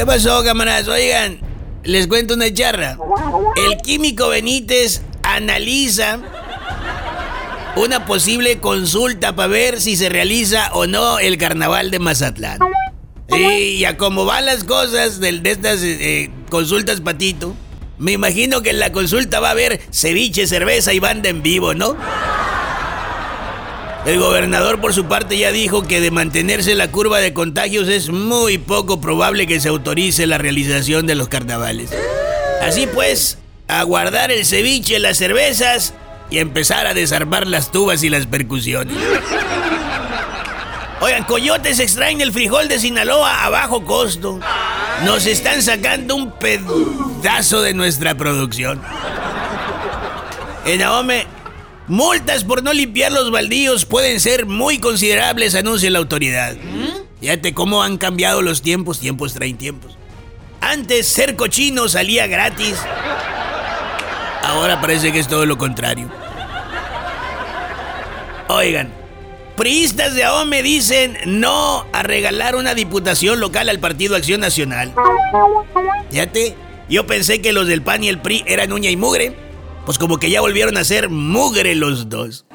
¿Qué pasó, camaradas? Oigan, les cuento una charra. El químico Benítez analiza una posible consulta para ver si se realiza o no el carnaval de Mazatlán. Y a cómo van las cosas de, estas eh, consultas, Patito, me imagino que en la consulta va a haber ceviche, cerveza y banda en vivo, ¿no? El gobernador por su parte ya dijo que de mantenerse la curva de contagios es muy poco probable que se autorice la realización de los carnavales. Así pues, a guardar el ceviche, las cervezas y empezar a desarmar las tubas y las percusiones. Oigan, coyotes extraen el frijol de Sinaloa a bajo costo. Nos están sacando un pedazo de nuestra producción. En Ahome, multas por no limpiar los baldíos pueden ser muy considerables, anuncia la autoridad. Fíjate cómo han cambiado los tiempos, tiempos traen tiempos. Antes ser cochino salía gratis. Ahora parece que es todo lo contrario. Oigan, priistas de AOME dicen no a regalar una diputación local al Partido Acción Nacional. Fíjate, yo pensé que los del PAN y el PRI eran uña y mugre. Pues como que ya volvieron a ser mugre los dos.